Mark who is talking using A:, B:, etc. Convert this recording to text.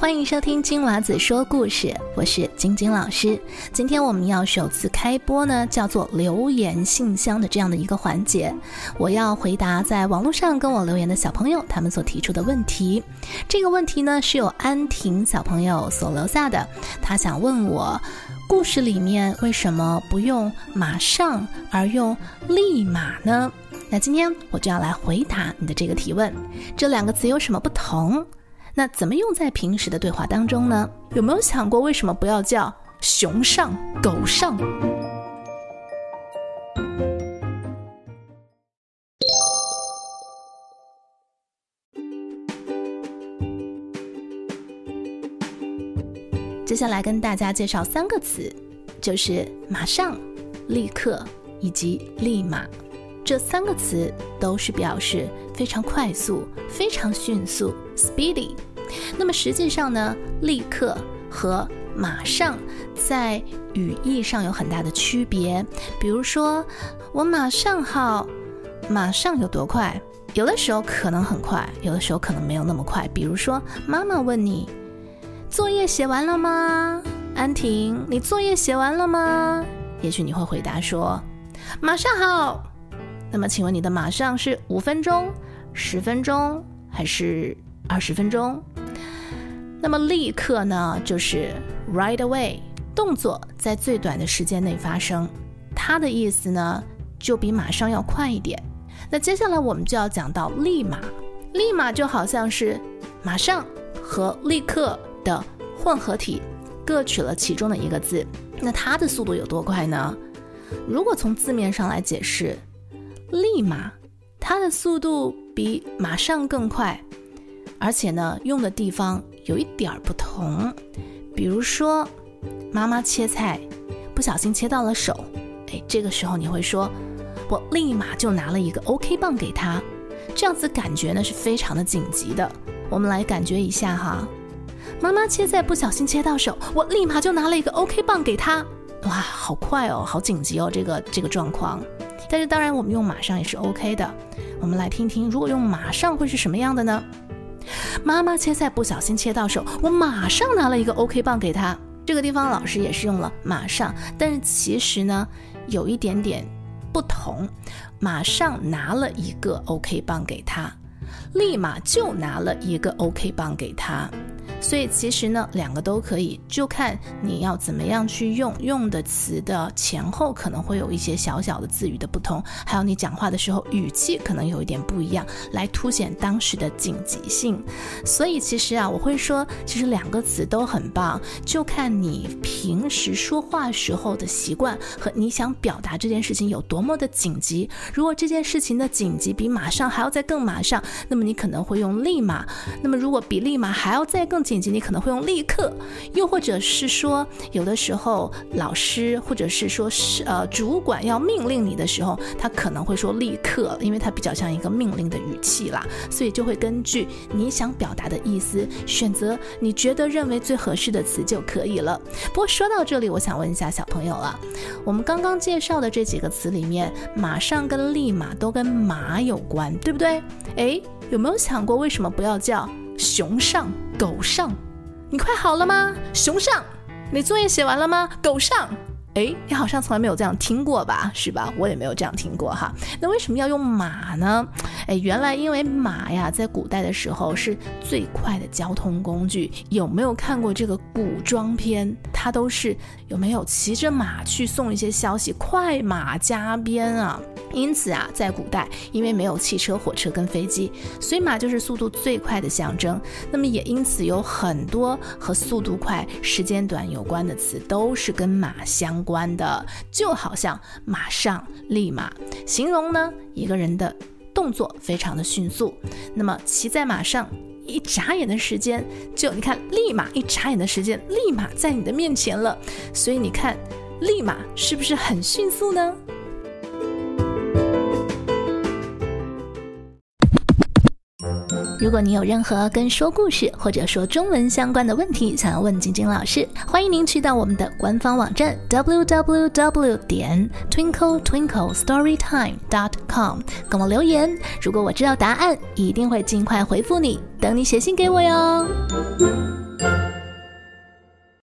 A: 欢迎收听金娃子说故事，我是晶晶老师。今天我们要首次开播呢，叫做留言信箱的这样的一个环节。我要回答在网络上跟我留言的小朋友他们所提出的问题。这个问题呢是由安婷小朋友所留下的，他想问我，故事里面为什么不用马上而用立马呢？那今天我就要来回答你的这个提问。这两个词有什么不同？那怎么用在平时的对话当中呢？有没有想过为什么不要叫熊上狗上？接下来跟大家介绍三个词，就是马上、立刻以及立马。这三个词都是表示非常快速、非常迅速 （speedy）。那么实际上呢，立刻和马上在语义上有很大的区别。比如说，我马上好，马上有多快？有的时候可能很快，有的时候可能没有那么快。比如说，妈妈问你作业写完了吗？安婷，你作业写完了吗？也许你会回答说马上好。那么请问你的马上是五分钟、十分钟还是二十分钟？那么立刻呢，就是 right away，动作在最短的时间内发生，它的意思呢就比马上要快一点。那接下来我们就要讲到立马，立马就好像是马上和立刻的混合体，各取了其中的一个字。那它的速度有多快呢？如果从字面上来解释，立马它的速度比马上更快，而且呢用的地方。有一点儿不同，比如说，妈妈切菜不小心切到了手，哎，这个时候你会说，我立马就拿了一个 OK 棒给他，这样子感觉呢是非常的紧急的。我们来感觉一下哈，妈妈切菜不小心切到手，我立马就拿了一个 OK 棒给他，哇，好快哦，好紧急哦，这个这个状况。但是当然我们用马上也是 OK 的，我们来听听，如果用马上会是什么样的呢？妈妈切菜不小心切到手，我马上拿了一个 OK 棒给她。这个地方老师也是用了马上，但是其实呢有一点点不同。马上拿了一个 OK 棒给她，立马就拿了一个 OK 棒给她。所以其实呢，两个都可以，就看你要怎么样去用。用的词的前后可能会有一些小小的字语的不同，还有你讲话的时候语气可能有一点不一样，来凸显当时的紧急性。所以其实啊，我会说，其实两个词都很棒，就看你平时说话时候的习惯和你想表达这件事情有多么的紧急。如果这件事情的紧急比马上还要再更马上，那么你可能会用立马；那么如果比立马还要再更紧急，你可能会用立刻，又或者是说，有的时候老师或者是说是呃主管要命令你的时候，他可能会说立刻，因为它比较像一个命令的语气啦，所以就会根据你想表达的意思，选择你觉得认为最合适的词就可以了。不过说到这里，我想问一下小朋友了，我们刚刚介绍的这几个词里面，马上跟立马都跟马有关，对不对？诶，有没有想过为什么不要叫？熊上狗上，你快好了吗？熊上，你作业写完了吗？狗上，哎，你好像从来没有这样听过吧？是吧？我也没有这样听过哈。那为什么要用马呢？哎，原来因为马呀，在古代的时候是最快的交通工具。有没有看过这个古装片？它都是有没有骑着马去送一些消息？快马加鞭啊！因此啊，在古代，因为没有汽车、火车跟飞机，所以马就是速度最快的象征。那么也因此有很多和速度快、时间短有关的词，都是跟马相关关的。就好像马上、立马，形容呢一个人的动作非常的迅速。那么骑在马上，一眨眼的时间，就你看，立马一眨眼的时间，立马在你的面前了。所以你看，立马是不是很迅速呢？如果你有任何跟说故事或者说中文相关的问题想要问晶晶老师，欢迎您去到我们的官方网站 www 点 twinkle twinkle storytime dot com 跟我留言。如果我知道答案，一定会尽快回复你，等你写信给我哟。